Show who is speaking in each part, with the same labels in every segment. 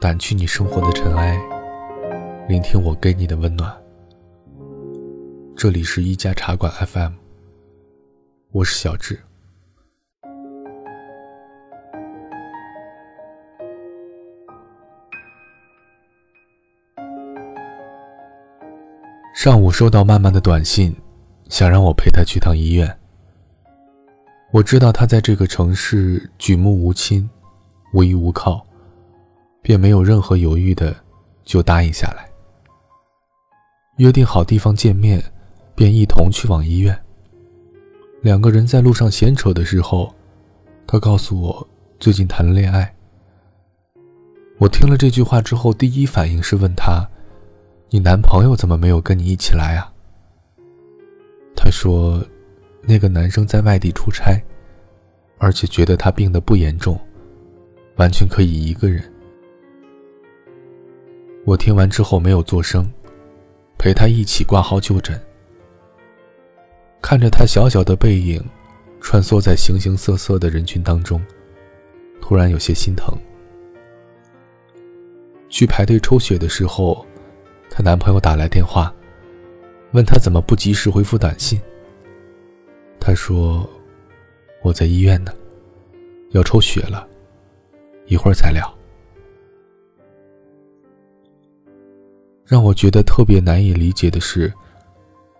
Speaker 1: 掸去你生活的尘埃，聆听我给你的温暖。这里是一家茶馆 FM，我是小智。上午收到曼曼的短信，想让我陪她去趟医院。我知道他在这个城市举目无亲，无依无靠。便没有任何犹豫的，就答应下来。约定好地方见面，便一同去往医院。两个人在路上闲扯的时候，他告诉我最近谈了恋爱。我听了这句话之后，第一反应是问他：“你男朋友怎么没有跟你一起来啊？”他说：“那个男生在外地出差，而且觉得他病得不严重，完全可以一个人。”我听完之后没有作声，陪他一起挂号就诊。看着他小小的背影，穿梭在形形色色的人群当中，突然有些心疼。去排队抽血的时候，她男朋友打来电话，问她怎么不及时回复短信。她说：“我在医院呢，要抽血了，一会儿再聊。”让我觉得特别难以理解的是，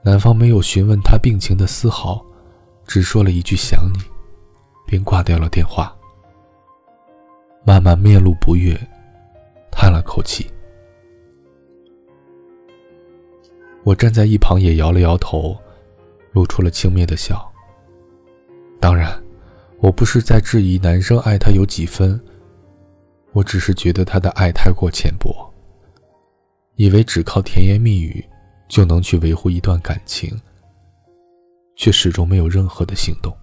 Speaker 1: 男方没有询问她病情的丝毫，只说了一句“想你”，便挂掉了电话。慢慢面露不悦，叹了口气。我站在一旁也摇了摇头，露出了轻蔑的笑。当然，我不是在质疑男生爱她有几分，我只是觉得他的爱太过浅薄。以为只靠甜言蜜语就能去维护一段感情，却始终没有任何的行动。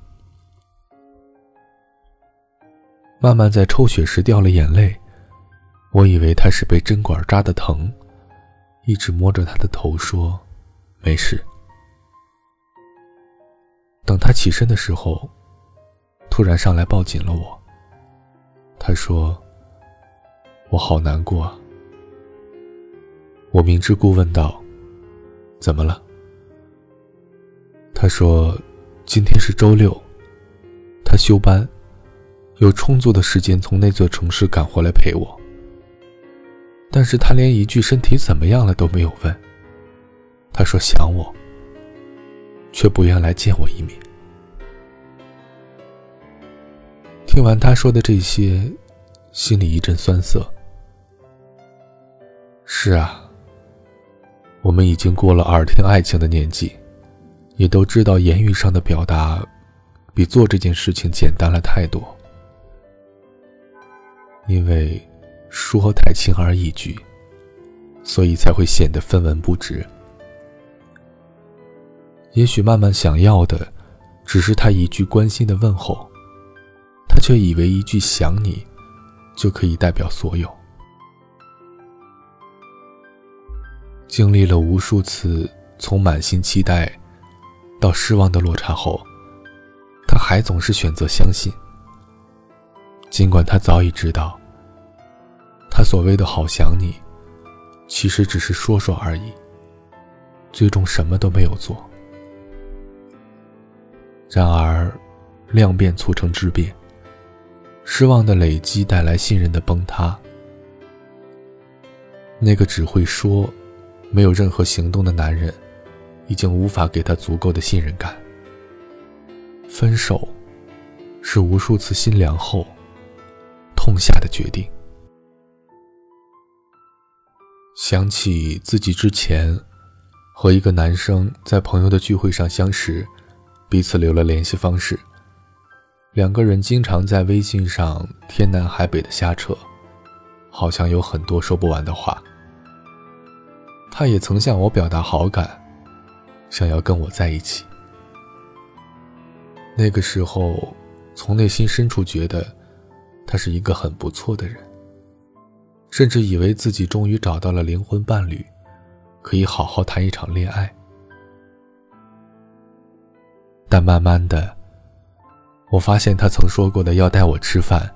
Speaker 1: 慢慢在抽血时掉了眼泪，我以为他是被针管扎的疼，一直摸着他的头说：“没事。”等他起身的时候，突然上来抱紧了我。他说：“我好难过。”我明知故问道：“怎么了？”他说：“今天是周六，他休班，有充足的时间从那座城市赶回来陪我。但是他连一句身体怎么样了都没有问。他说想我，却不愿来见我一面。”听完他说的这些，心里一阵酸涩。是啊。我们已经过了耳听爱情的年纪，也都知道言语上的表达，比做这件事情简单了太多。因为说太轻而易举，所以才会显得分文不值。也许曼曼想要的，只是他一句关心的问候，他却以为一句想你，就可以代表所有。经历了无数次从满心期待到失望的落差后，他还总是选择相信。尽管他早已知道，他所谓的好想你，其实只是说说而已，最终什么都没有做。然而，量变促成质变，失望的累积带来信任的崩塌。那个只会说。没有任何行动的男人，已经无法给他足够的信任感。分手，是无数次心凉后痛下的决定。想起自己之前和一个男生在朋友的聚会上相识，彼此留了联系方式，两个人经常在微信上天南海北的瞎扯，好像有很多说不完的话。他也曾向我表达好感，想要跟我在一起。那个时候，从内心深处觉得他是一个很不错的人，甚至以为自己终于找到了灵魂伴侣，可以好好谈一场恋爱。但慢慢的，我发现他曾说过的要带我吃饭，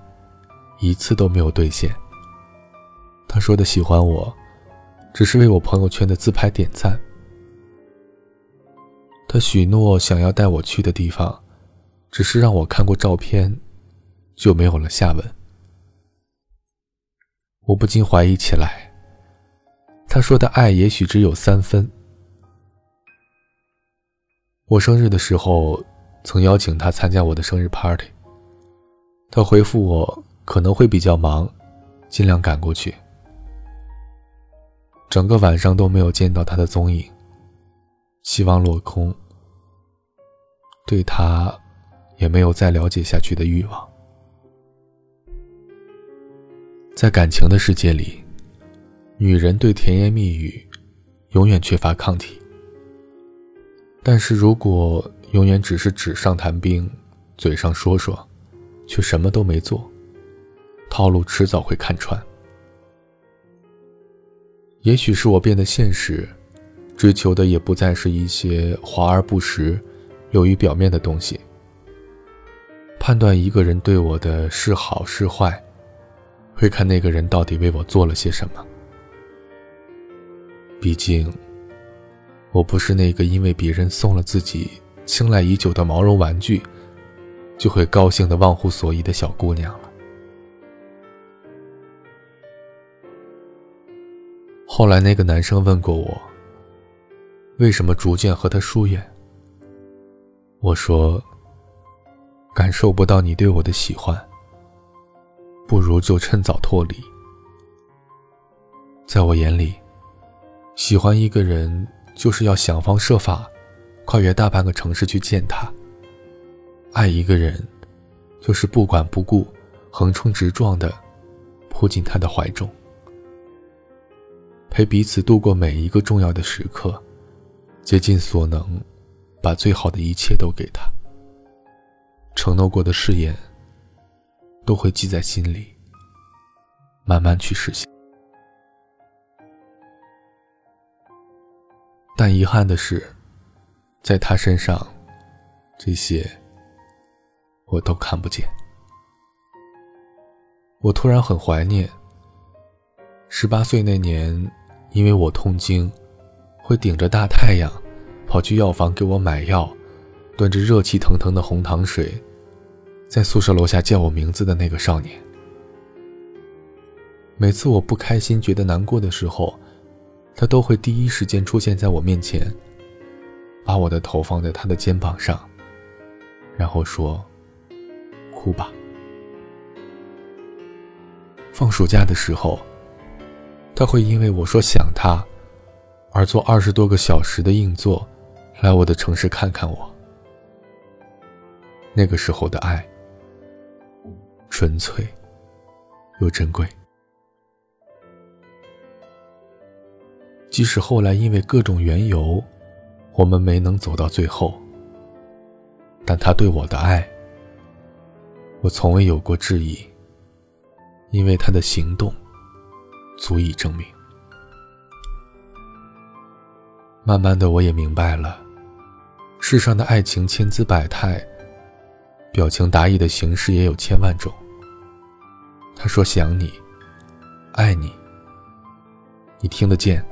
Speaker 1: 一次都没有兑现。他说的喜欢我，只是为我朋友圈的自拍点赞。他许诺想要带我去的地方，只是让我看过照片，就没有了下文。我不禁怀疑起来，他说的爱也许只有三分。我生日的时候，曾邀请他参加我的生日 party。他回复我可能会比较忙，尽量赶过去。整个晚上都没有见到他的踪影，希望落空。对他，也没有再了解下去的欲望。在感情的世界里，女人对甜言蜜语永远缺乏抗体。但是如果永远只是纸上谈兵，嘴上说说，却什么都没做，套路迟早会看穿。也许是我变得现实，追求的也不再是一些华而不实。流于表面的东西，判断一个人对我的是好是坏，会看那个人到底为我做了些什么。毕竟，我不是那个因为别人送了自己青睐已久的毛绒玩具，就会高兴的忘乎所以的小姑娘了。后来，那个男生问过我，为什么逐渐和他疏远。我说：“感受不到你对我的喜欢，不如就趁早脱离。在我眼里，喜欢一个人就是要想方设法，跨越大半个城市去见他。爱一个人，就是不管不顾，横冲直撞的扑进他的怀中，陪彼此度过每一个重要的时刻，竭尽所能。”把最好的一切都给他，承诺过的誓言都会记在心里，慢慢去实现。但遗憾的是，在他身上，这些我都看不见。我突然很怀念十八岁那年，因为我痛经，会顶着大太阳。跑去药房给我买药，端着热气腾腾的红糖水，在宿舍楼下叫我名字的那个少年。每次我不开心、觉得难过的时候，他都会第一时间出现在我面前，把我的头放在他的肩膀上，然后说：“哭吧。”放暑假的时候，他会因为我说想他，而坐二十多个小时的硬座。来我的城市看看我。那个时候的爱，纯粹又珍贵。即使后来因为各种缘由，我们没能走到最后，但他对我的爱，我从未有过质疑，因为他的行动足以证明。慢慢的，我也明白了。世上的爱情千姿百态，表情达意的形式也有千万种。他说想你，爱你，你听得见，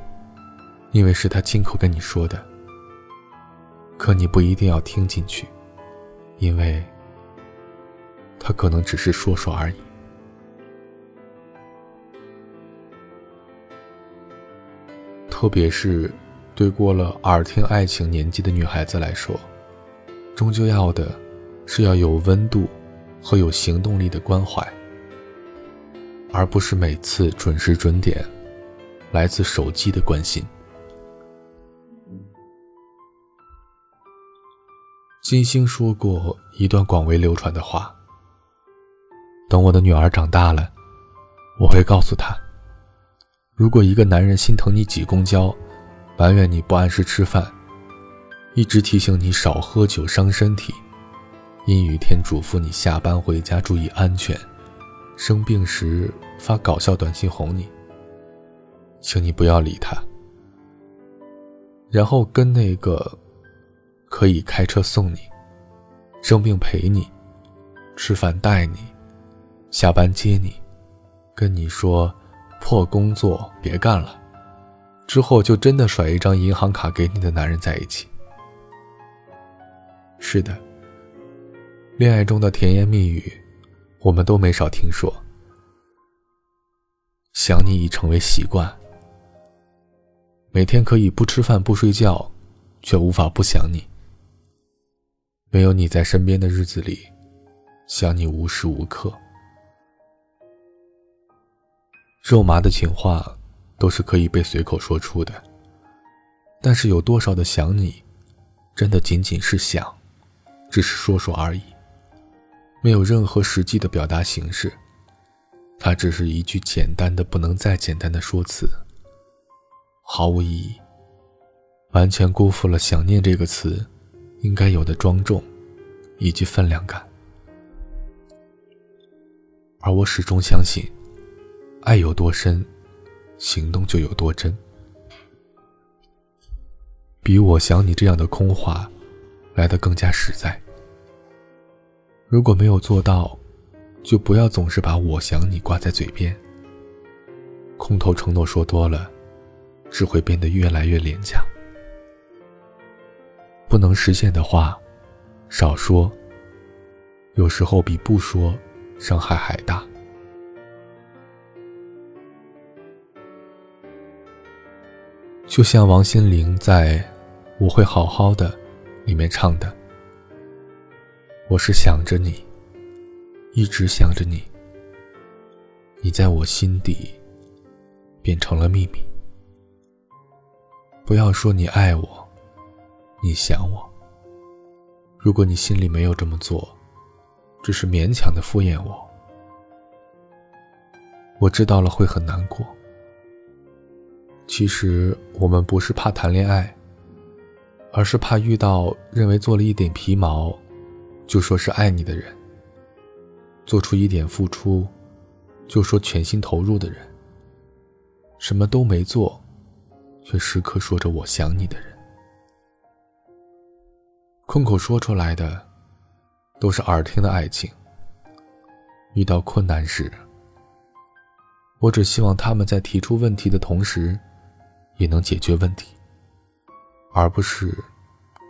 Speaker 1: 因为是他亲口跟你说的。可你不一定要听进去，因为他可能只是说说而已。特别是。对过了耳听爱情年纪的女孩子来说，终究要的是要有温度和有行动力的关怀，而不是每次准时准点来自手机的关心。金星说过一段广为流传的话：“等我的女儿长大了，我会告诉她，如果一个男人心疼你挤公交。”埋怨你不按时吃饭，一直提醒你少喝酒伤身体，阴雨天嘱咐你下班回家注意安全，生病时发搞笑短信哄你，请你不要理他，然后跟那个可以开车送你、生病陪你、吃饭带你，下班接你，跟你说破工作别干了，之后就真的甩一张银行卡给你的男人在一起。是的，恋爱中的甜言蜜语，我们都没少听说。想你已成为习惯，每天可以不吃饭不睡觉，却无法不想你。没有你在身边的日子里，想你无时无刻。肉麻的情话都是可以被随口说出的，但是有多少的想你，真的仅仅是想，只是说说而已，没有任何实际的表达形式。它只是一句简单的不能再简单的说辞，毫无意义，完全辜负了“想念”这个词应该有的庄重以及分量感。而我始终相信，爱有多深，行动就有多真。比我想你这样的空话来得更加实在。如果没有做到，就不要总是把我想你挂在嘴边。空头承诺说多了，只会变得越来越廉价。不能实现的话，少说。有时候比不说伤害还大。就像王心凌在《我会好好的》里面唱的：“我是想着你。”一直想着你，你在我心底变成了秘密。不要说你爱我，你想我。如果你心里没有这么做，只是勉强的敷衍我，我知道了会很难过。其实我们不是怕谈恋爱，而是怕遇到认为做了一点皮毛，就说是爱你的人。做出一点付出，就说全心投入的人；什么都没做，却时刻说着我想你的人。空口说出来的，都是耳听的爱情。遇到困难时，我只希望他们在提出问题的同时，也能解决问题，而不是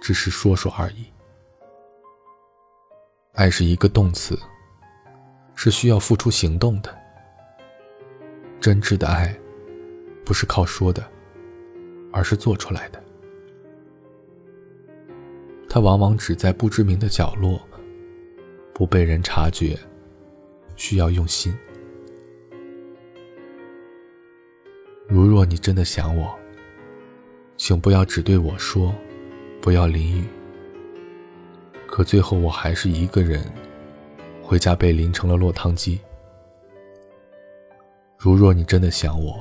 Speaker 1: 只是说说而已。爱是一个动词。是需要付出行动的。真挚的爱，不是靠说的，而是做出来的。它往往只在不知名的角落，不被人察觉，需要用心。如若你真的想我，请不要只对我说，不要淋雨。可最后我还是一个人。回家被淋成了落汤鸡。如若你真的想我，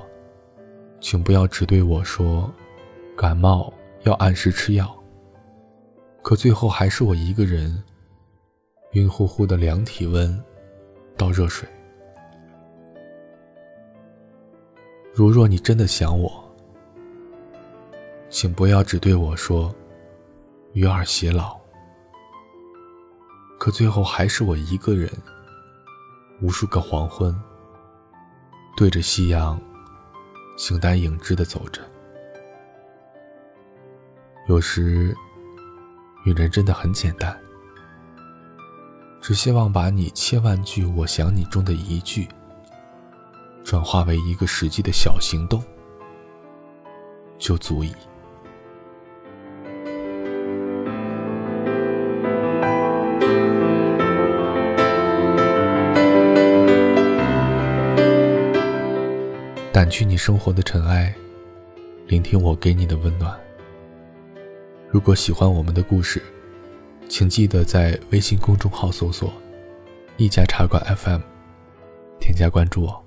Speaker 1: 请不要只对我说，感冒要按时吃药。可最后还是我一个人，晕乎乎的量体温，倒热水。如若你真的想我，请不要只对我说，与尔偕老。可最后还是我一个人，无数个黄昏，对着夕阳，形单影只的走着。有时，女人真的很简单，只希望把你千万句“我想你”中的一句，转化为一个实际的小行动，就足以。掸去你生活的尘埃，聆听我给你的温暖。如果喜欢我们的故事，请记得在微信公众号搜索“一家茶馆 FM”，添加关注哦。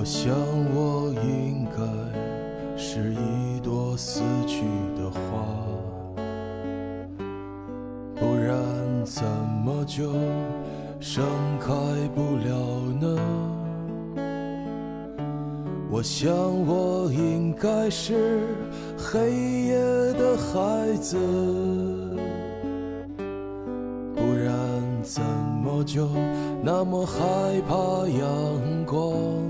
Speaker 2: 我想，我应该是一朵死去的花，不然怎么就盛开不了呢？我想我应该是黑夜的孩子，不然怎么就那么害怕阳光？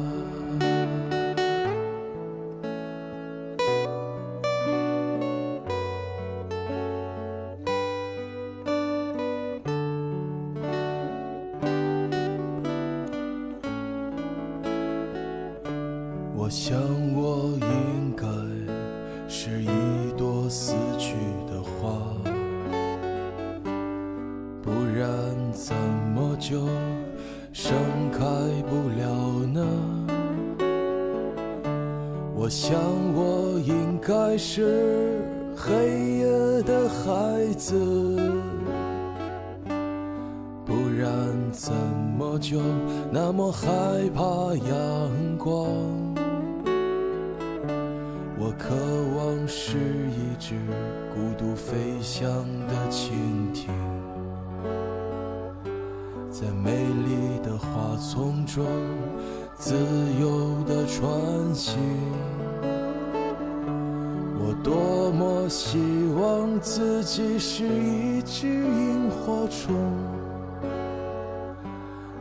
Speaker 2: 就那么害怕阳光？我渴望是一只孤独飞翔的蜻蜓，在美丽的花丛中自由地穿行。我多么希望自己是一只萤火虫，